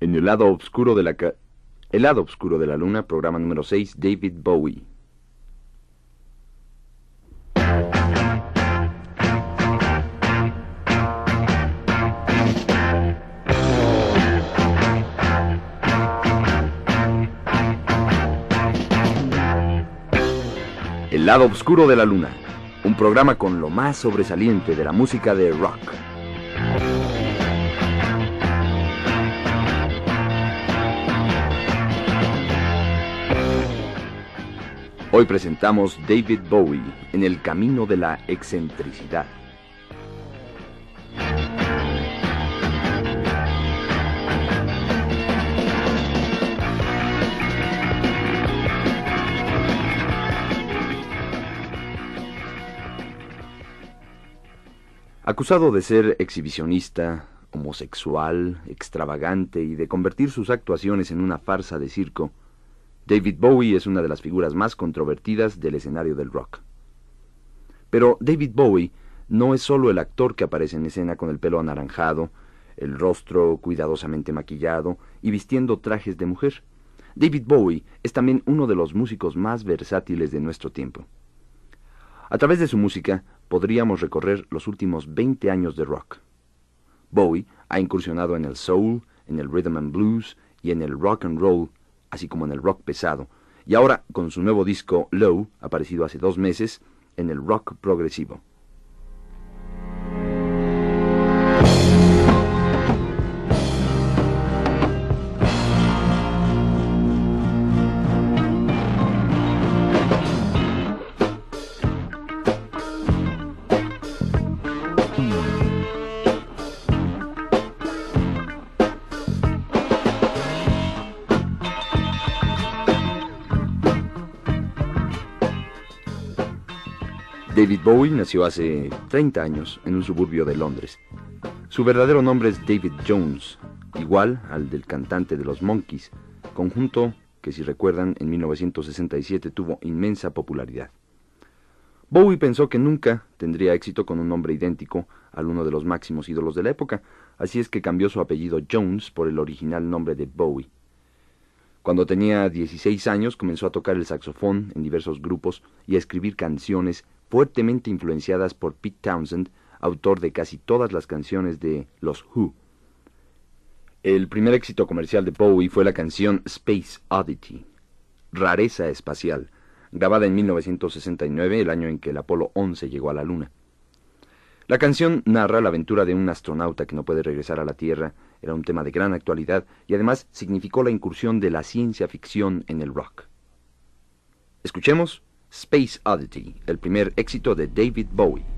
En el lado oscuro de la ca- El lado oscuro de la luna, programa número 6, David Bowie. El lado oscuro de la luna, un programa con lo más sobresaliente de la música de rock. Hoy presentamos David Bowie en el camino de la excentricidad. Acusado de ser exhibicionista, homosexual, extravagante y de convertir sus actuaciones en una farsa de circo, David Bowie es una de las figuras más controvertidas del escenario del rock. Pero David Bowie no es solo el actor que aparece en escena con el pelo anaranjado, el rostro cuidadosamente maquillado y vistiendo trajes de mujer. David Bowie es también uno de los músicos más versátiles de nuestro tiempo. A través de su música podríamos recorrer los últimos 20 años de rock. Bowie ha incursionado en el soul, en el rhythm and blues y en el rock and roll, así como en el rock pesado, y ahora con su nuevo disco Low, aparecido hace dos meses, en el rock progresivo. Bowie nació hace 30 años en un suburbio de Londres. Su verdadero nombre es David Jones, igual al del cantante de los Monkees, conjunto que si recuerdan en 1967 tuvo inmensa popularidad. Bowie pensó que nunca tendría éxito con un nombre idéntico al uno de los máximos ídolos de la época, así es que cambió su apellido Jones por el original nombre de Bowie. Cuando tenía 16 años comenzó a tocar el saxofón en diversos grupos y a escribir canciones fuertemente influenciadas por Pete Townsend, autor de casi todas las canciones de Los Who. El primer éxito comercial de Bowie fue la canción Space Oddity, Rareza Espacial, grabada en 1969, el año en que el Apolo 11 llegó a la Luna. La canción narra la aventura de un astronauta que no puede regresar a la Tierra, era un tema de gran actualidad y además significó la incursión de la ciencia ficción en el rock. Escuchemos Space Oddity, el primer éxito de David Bowie.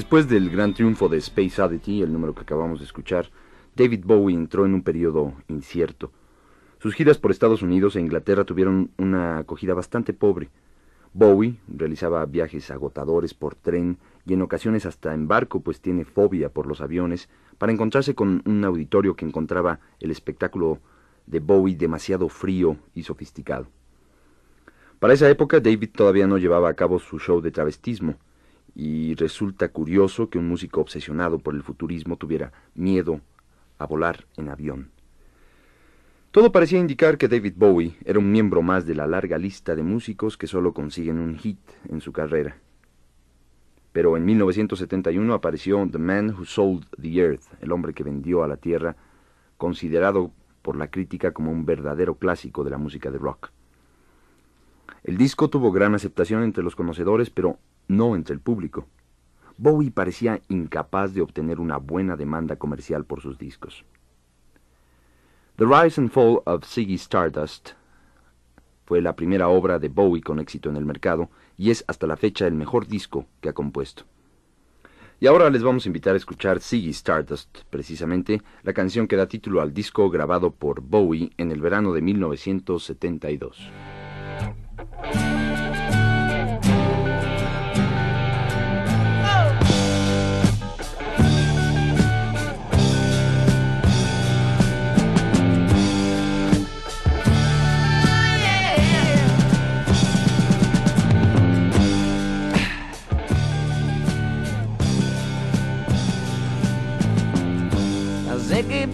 Después del gran triunfo de Space Oddity, el número que acabamos de escuchar, David Bowie entró en un periodo incierto. Sus giras por Estados Unidos e Inglaterra tuvieron una acogida bastante pobre. Bowie realizaba viajes agotadores por tren y en ocasiones hasta en barco, pues tiene fobia por los aviones, para encontrarse con un auditorio que encontraba el espectáculo de Bowie demasiado frío y sofisticado. Para esa época David todavía no llevaba a cabo su show de travestismo, y resulta curioso que un músico obsesionado por el futurismo tuviera miedo a volar en avión. Todo parecía indicar que David Bowie era un miembro más de la larga lista de músicos que solo consiguen un hit en su carrera. Pero en 1971 apareció The Man Who Sold the Earth, el hombre que vendió a la Tierra, considerado por la crítica como un verdadero clásico de la música de rock. El disco tuvo gran aceptación entre los conocedores, pero no entre el público. Bowie parecía incapaz de obtener una buena demanda comercial por sus discos. The Rise and Fall of Ziggy Stardust fue la primera obra de Bowie con éxito en el mercado y es hasta la fecha el mejor disco que ha compuesto. Y ahora les vamos a invitar a escuchar Ziggy Stardust, precisamente la canción que da título al disco grabado por Bowie en el verano de 1972.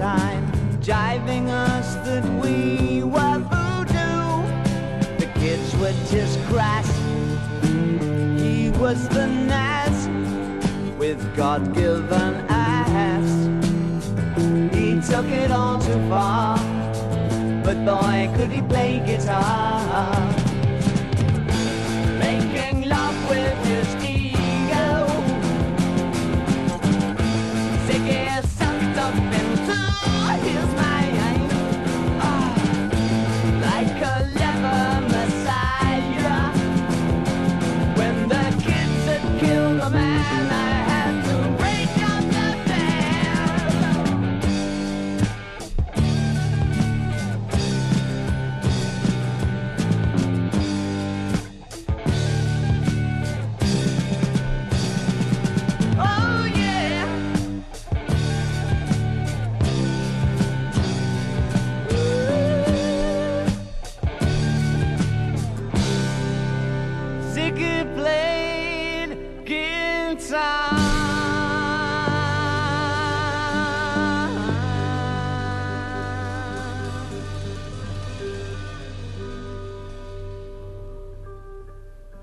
Time, jiving us that we were voodoo. The kids were just crass. He was the Nas with God-given ass. He took it all too far, but boy, could he play guitar.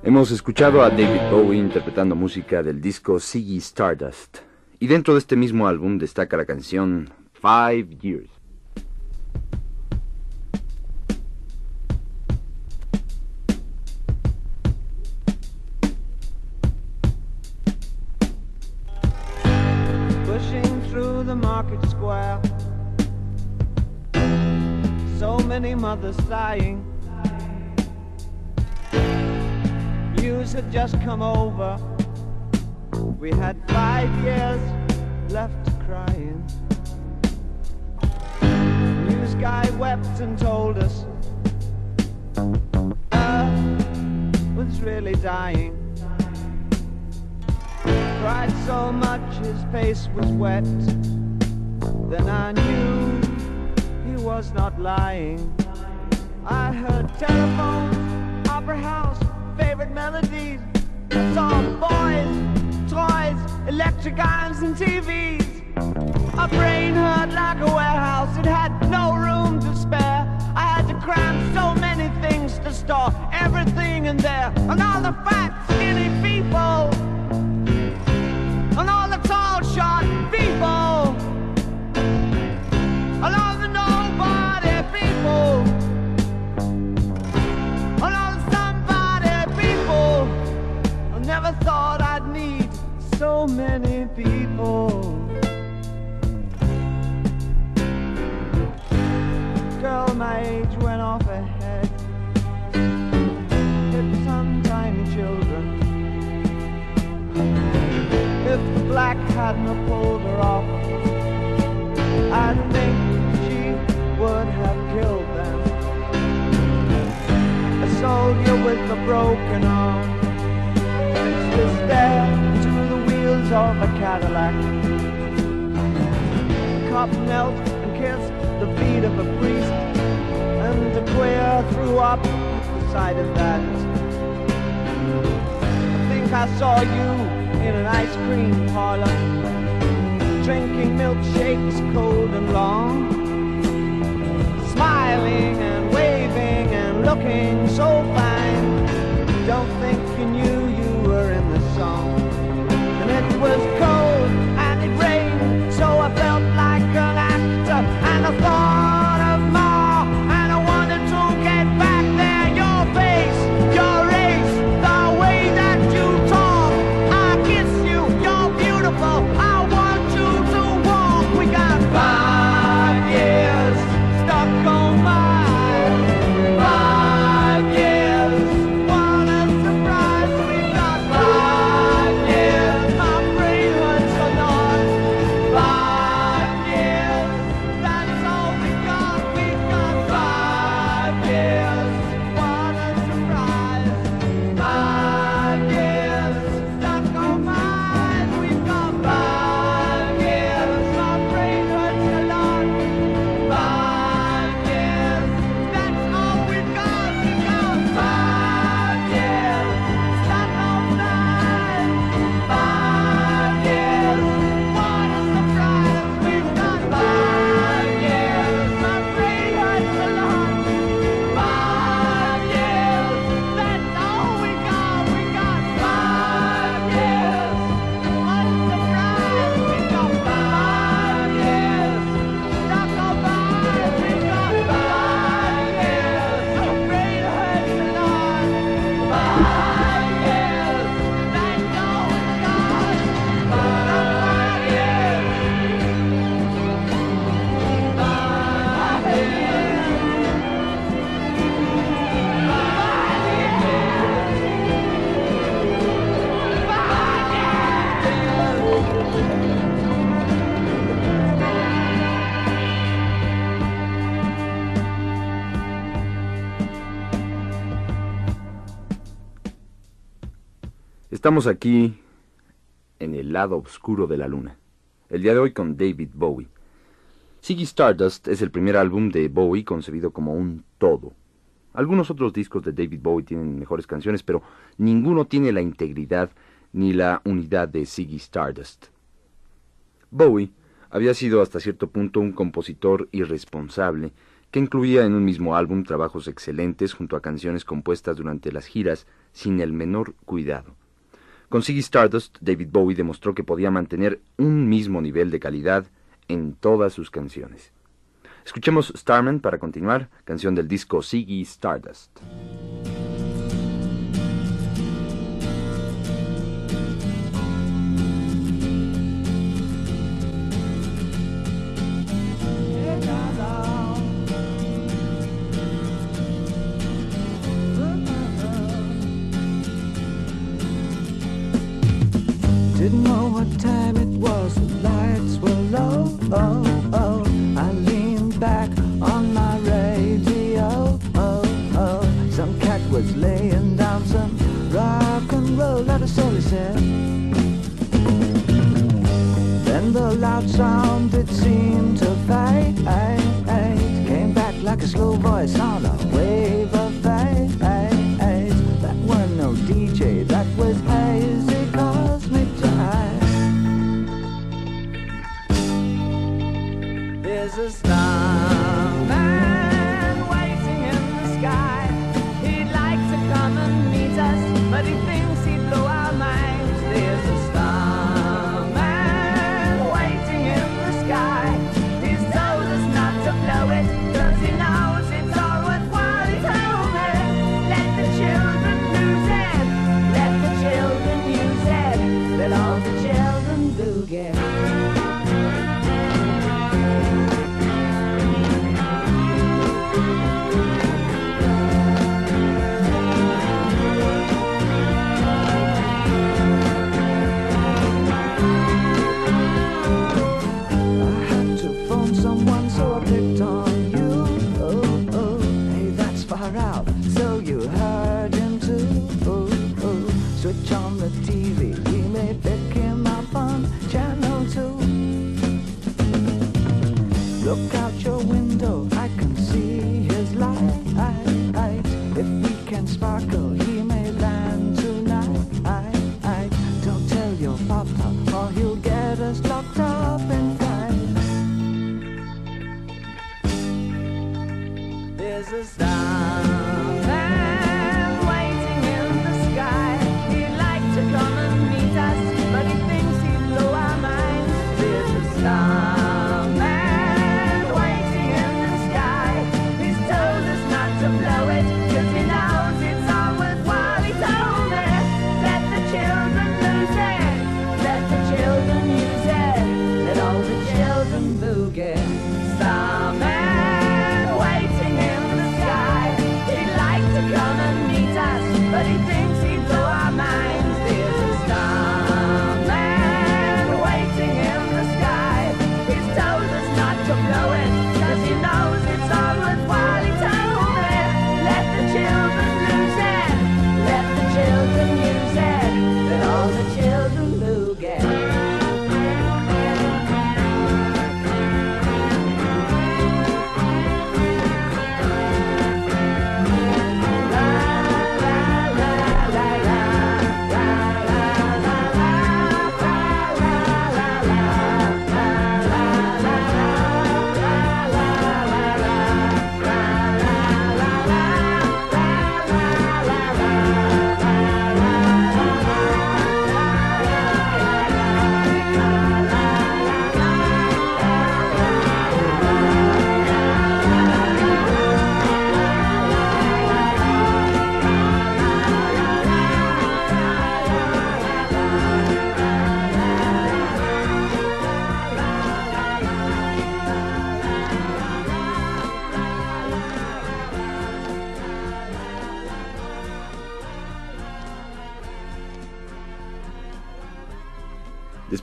Hemos escuchado a David Bowie interpretando música del disco Ziggy Stardust. Y dentro de este mismo álbum destaca la canción Five Years. Was wet. Then I knew he was not lying. I heard telephones, opera house, favorite melodies. I saw boys, toys, electric irons, and TVs. My brain hurt like a warehouse, it had no room to spare. I had to cram so many things to store everything in there. And all the fat, skinny people with a broken arm used to stare into the wheels of a Cadillac. The cop knelt and kissed the feet of a priest, and the queer threw up the sight of that. I think I saw you in an ice cream parlor, drinking milkshakes cold and long, smiling and waving and looking so fine. The song. Estamos aquí en el lado oscuro de la luna. El día de hoy con David Bowie. Ziggy Stardust es el primer álbum de Bowie concebido como un todo. Algunos otros discos de David Bowie tienen mejores canciones, pero ninguno tiene la integridad ni la unidad de Ziggy Stardust. Bowie había sido hasta cierto punto un compositor irresponsable que incluía en un mismo álbum trabajos excelentes junto a canciones compuestas durante las giras sin el menor cuidado. Con Ziggy Stardust, David Bowie demostró que podía mantener un mismo nivel de calidad en todas sus canciones. Escuchemos Starman para continuar, canción del disco Ziggy Stardust. Didn't know what time it was, the lights were low, oh, oh. I leaned back on my radio, oh, oh. Some cat was laying down some rock and roll, that is all he. Then the loud sound, it seemed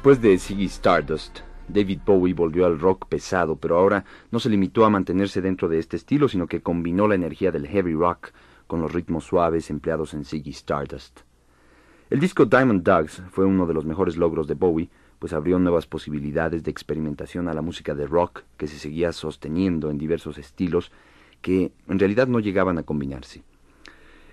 Después de Ziggy Stardust, David Bowie volvió al rock pesado, pero ahora no se limitó a mantenerse dentro de este estilo, sino que combinó la energía del heavy rock con los ritmos suaves empleados en Ziggy Stardust. El disco Diamond Dogs fue uno de los mejores logros de Bowie, pues abrió nuevas posibilidades de experimentación a la música de rock que se seguía sosteniendo en diversos estilos que en realidad no llegaban a combinarse.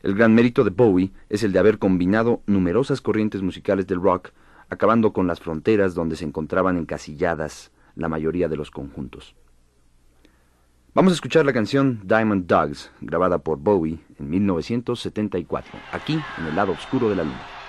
El gran mérito de Bowie es el de haber combinado numerosas corrientes musicales del rock acabando con las fronteras donde se encontraban encasilladas la mayoría de los conjuntos. Vamos a escuchar la canción Diamond Dogs, grabada por Bowie en 1974, aquí en el lado oscuro de la luna.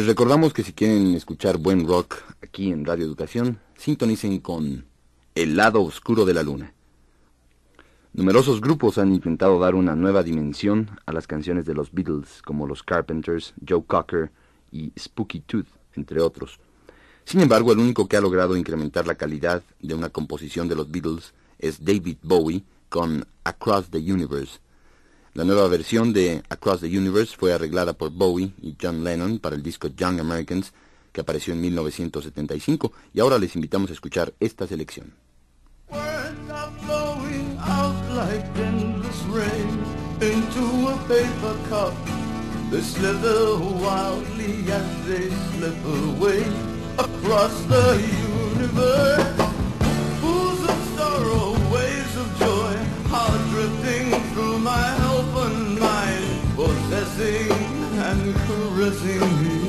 Les recordamos que si quieren escuchar buen rock aquí en Radio Educación, sintonicen con El lado oscuro de la luna. Numerosos grupos han intentado dar una nueva dimensión a las canciones de los Beatles, como los Carpenters, Joe Cocker y Spooky Tooth, entre otros. Sin embargo, el único que ha logrado incrementar la calidad de una composición de los Beatles es David Bowie con Across the Universe. La nueva versión de Across the Universe fue arreglada por Bowie y John Lennon para el disco Young Americans, que apareció en 1975, y ahora les invitamos a escuchar esta selección. They slither wildly as they slip away across the universe. And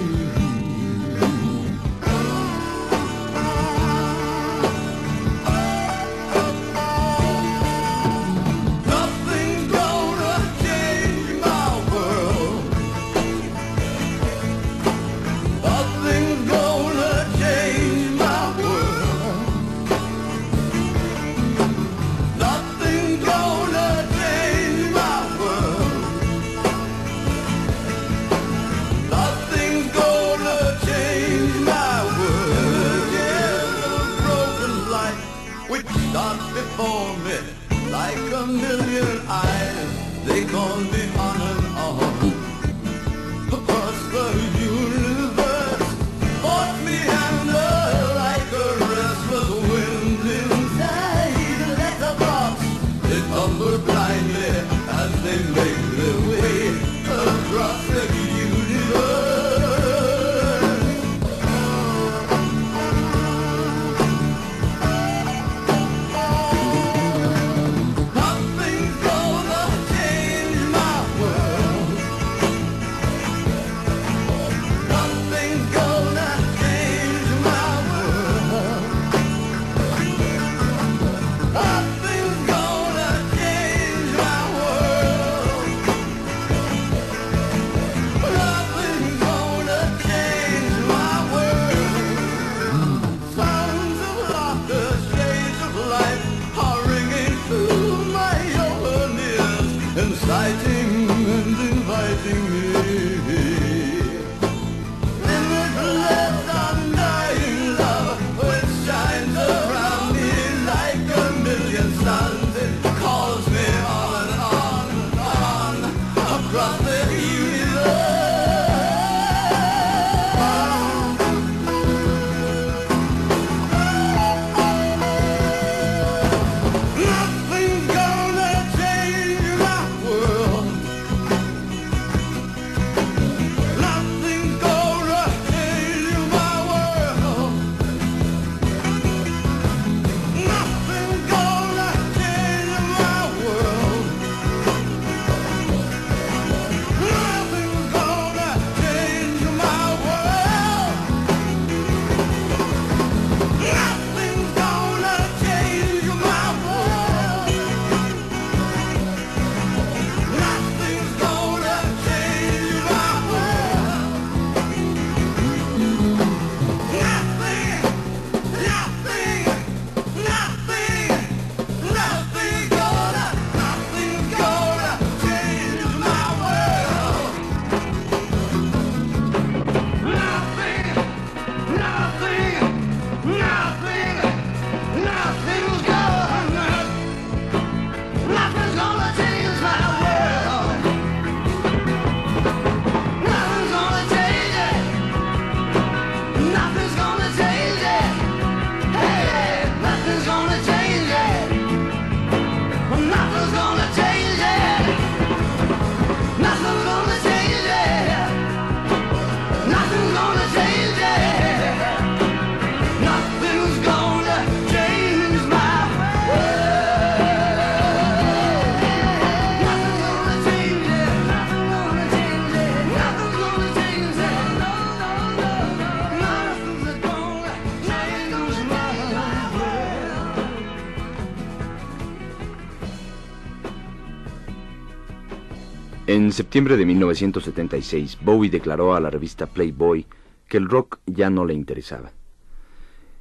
En septiembre de 1976, Bowie declaró a la revista Playboy que el rock ya no le interesaba.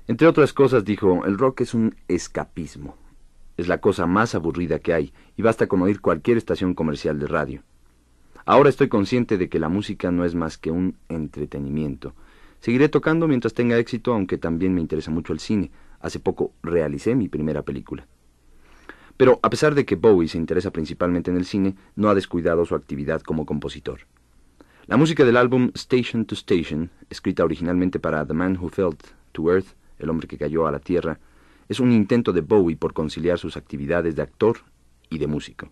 Entre otras cosas dijo, el rock es un escapismo. Es la cosa más aburrida que hay y basta con oír cualquier estación comercial de radio. Ahora estoy consciente de que la música no es más que un entretenimiento. Seguiré tocando mientras tenga éxito, aunque también me interesa mucho el cine. Hace poco realicé mi primera película. Pero a pesar de que Bowie se interesa principalmente en el cine, no ha descuidado su actividad como compositor. La música del álbum Station to Station, escrita originalmente para The Man Who Fell to Earth, el hombre que cayó a la Tierra, es un intento de Bowie por conciliar sus actividades de actor y de músico.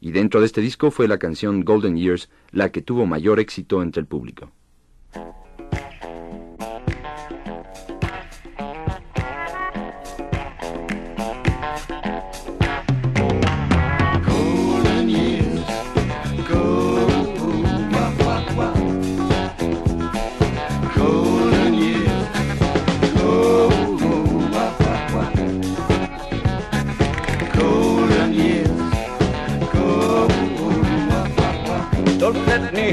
Y dentro de este disco fue la canción Golden Years la que tuvo mayor éxito entre el público.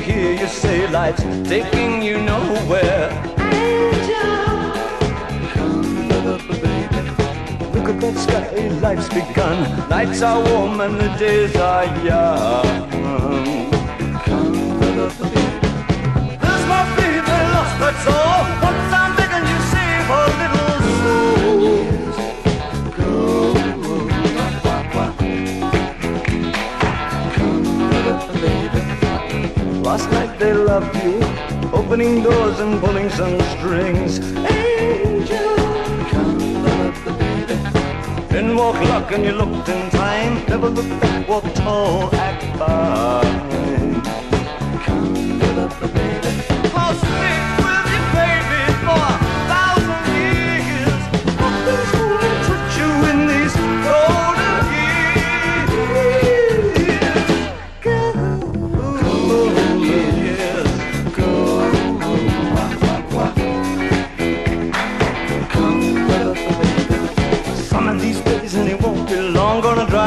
Hear you say life's taking you nowhere. Look at that sky, life's begun. Nights are warm and the days are young. There's Last night they loved you, opening doors and pulling some strings. Angel, come love the baby. then walk luck and you looked in time. Never look back, walk tall, act fine.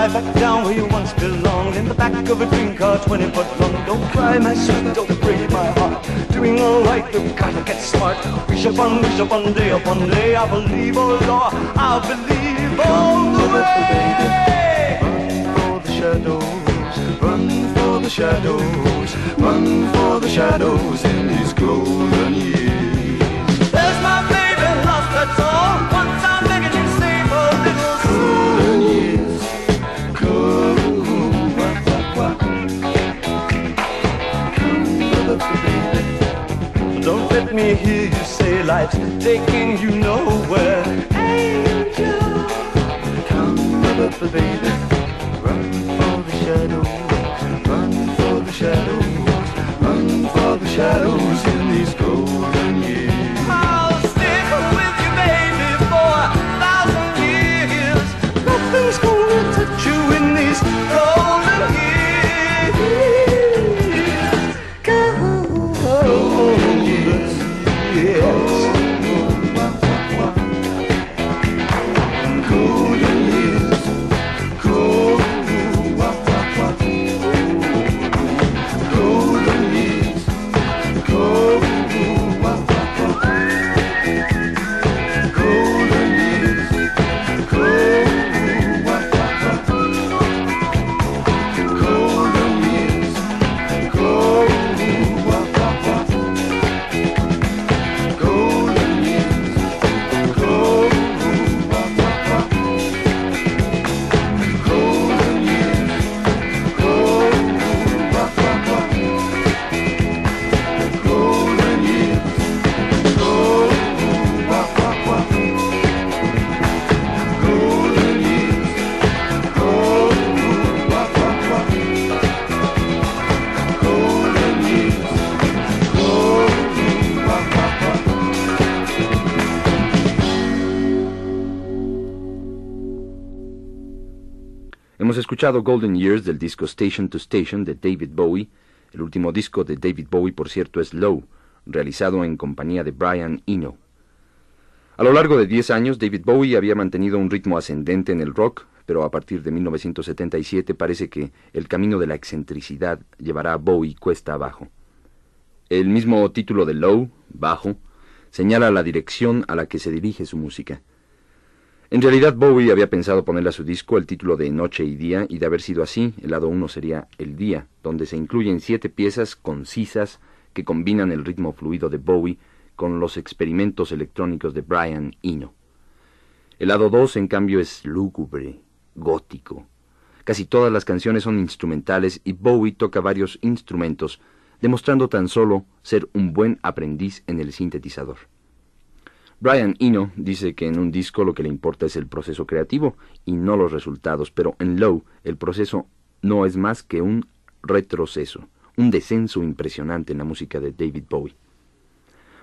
Long back down where you once belonged In the back of a dream car 20 foot long. Don't cry my sweet, don't break my heart. Doing alright, you've gotta get smart. Wish upon, wish upon, day upon day I believe, oh Lord, I believe all the way. Run for the shadows, run for the shadows, run for the shadows in these golden years. Say life's taking you nowhere. Escuchado Golden Years del disco Station to Station de David Bowie. El último disco de David Bowie, por cierto, es Low, realizado en compañía de Brian Eno. A lo largo de 10 años, David Bowie había mantenido un ritmo ascendente en el rock, pero a partir de 1977 parece que el camino de la excentricidad llevará a Bowie cuesta abajo. El mismo título de Low, bajo, señala la dirección a la que se dirige su música. En realidad Bowie había pensado ponerle a su disco el título de Noche y Día, y de haber sido así, el lado uno sería El Día, donde se incluyen siete piezas concisas que combinan el ritmo fluido de Bowie con los experimentos electrónicos de Brian Eno. El lado 2, en cambio, es lúgubre, gótico. Casi todas las canciones son instrumentales y Bowie toca varios instrumentos, demostrando tan solo ser un buen aprendiz en el sintetizador. Brian Eno dice que en un disco lo que le importa es el proceso creativo y no los resultados, pero en Low el proceso no es más que un retroceso, un descenso impresionante en la música de David Bowie.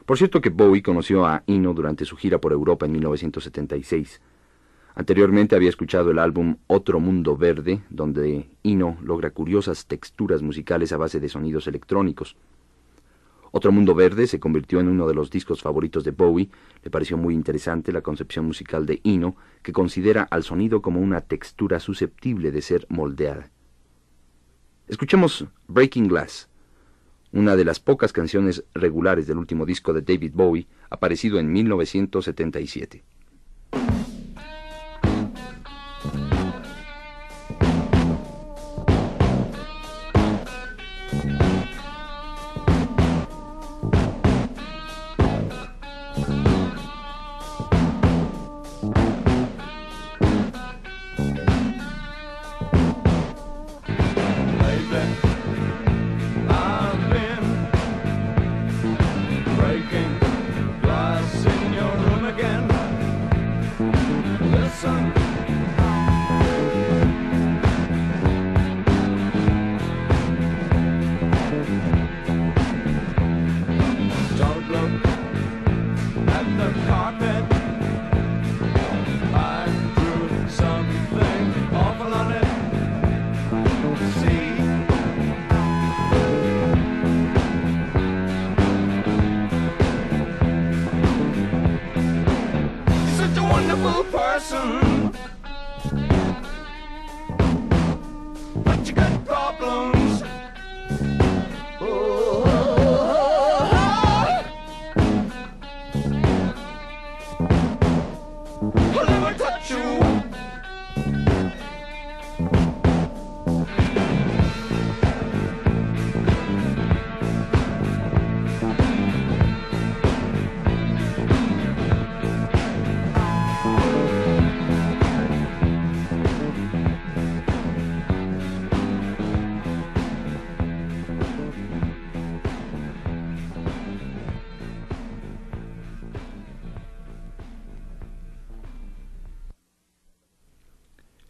Por cierto que Bowie conoció a Eno durante su gira por Europa en 1976. Anteriormente había escuchado el álbum Otro Mundo Verde, donde Eno logra curiosas texturas musicales a base de sonidos electrónicos. Otro Mundo Verde se convirtió en uno de los discos favoritos de Bowie. Le pareció muy interesante la concepción musical de Eno, que considera al sonido como una textura susceptible de ser moldeada. Escuchemos Breaking Glass, una de las pocas canciones regulares del último disco de David Bowie, aparecido en 1977.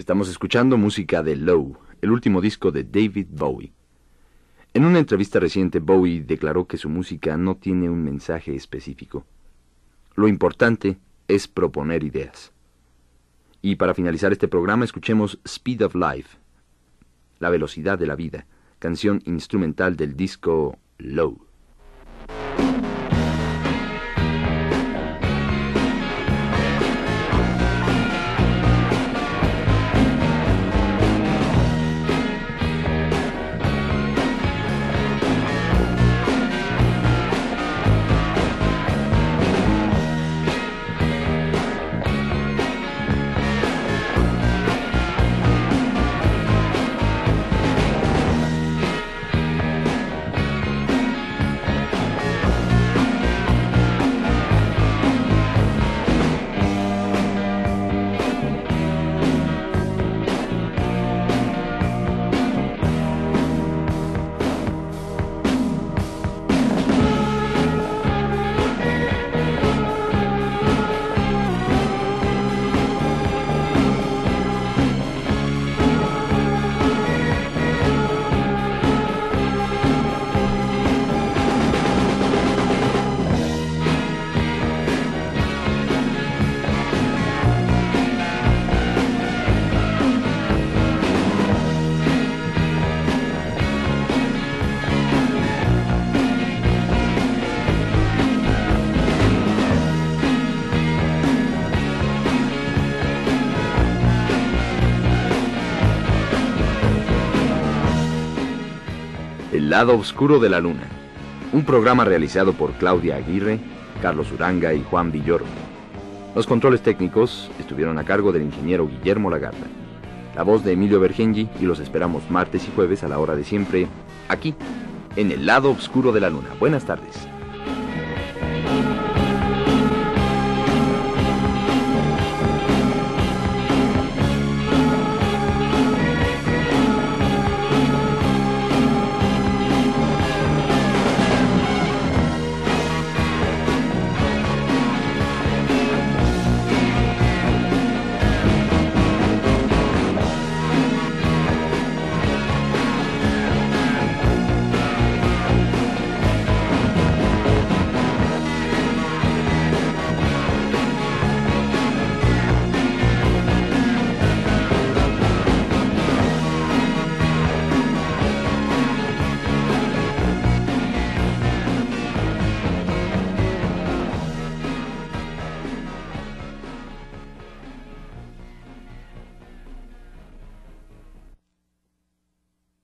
Estamos escuchando música de Low, el último disco de David Bowie. En una entrevista reciente, Bowie declaró que su música no tiene un mensaje específico. Lo importante es proponer ideas. Y para finalizar este programa, escuchemos Speed of Life, La velocidad de la vida, canción instrumental del disco Low. El lado oscuro de la luna. Un programa realizado por Claudia Aguirre, Carlos Uranga y Juan Villoro. Los controles técnicos estuvieron a cargo del ingeniero Guillermo Lagarda. La voz de Emilio Bergengi y los esperamos martes y jueves a la hora de siempre, aquí, en el lado oscuro de la luna. Buenas tardes.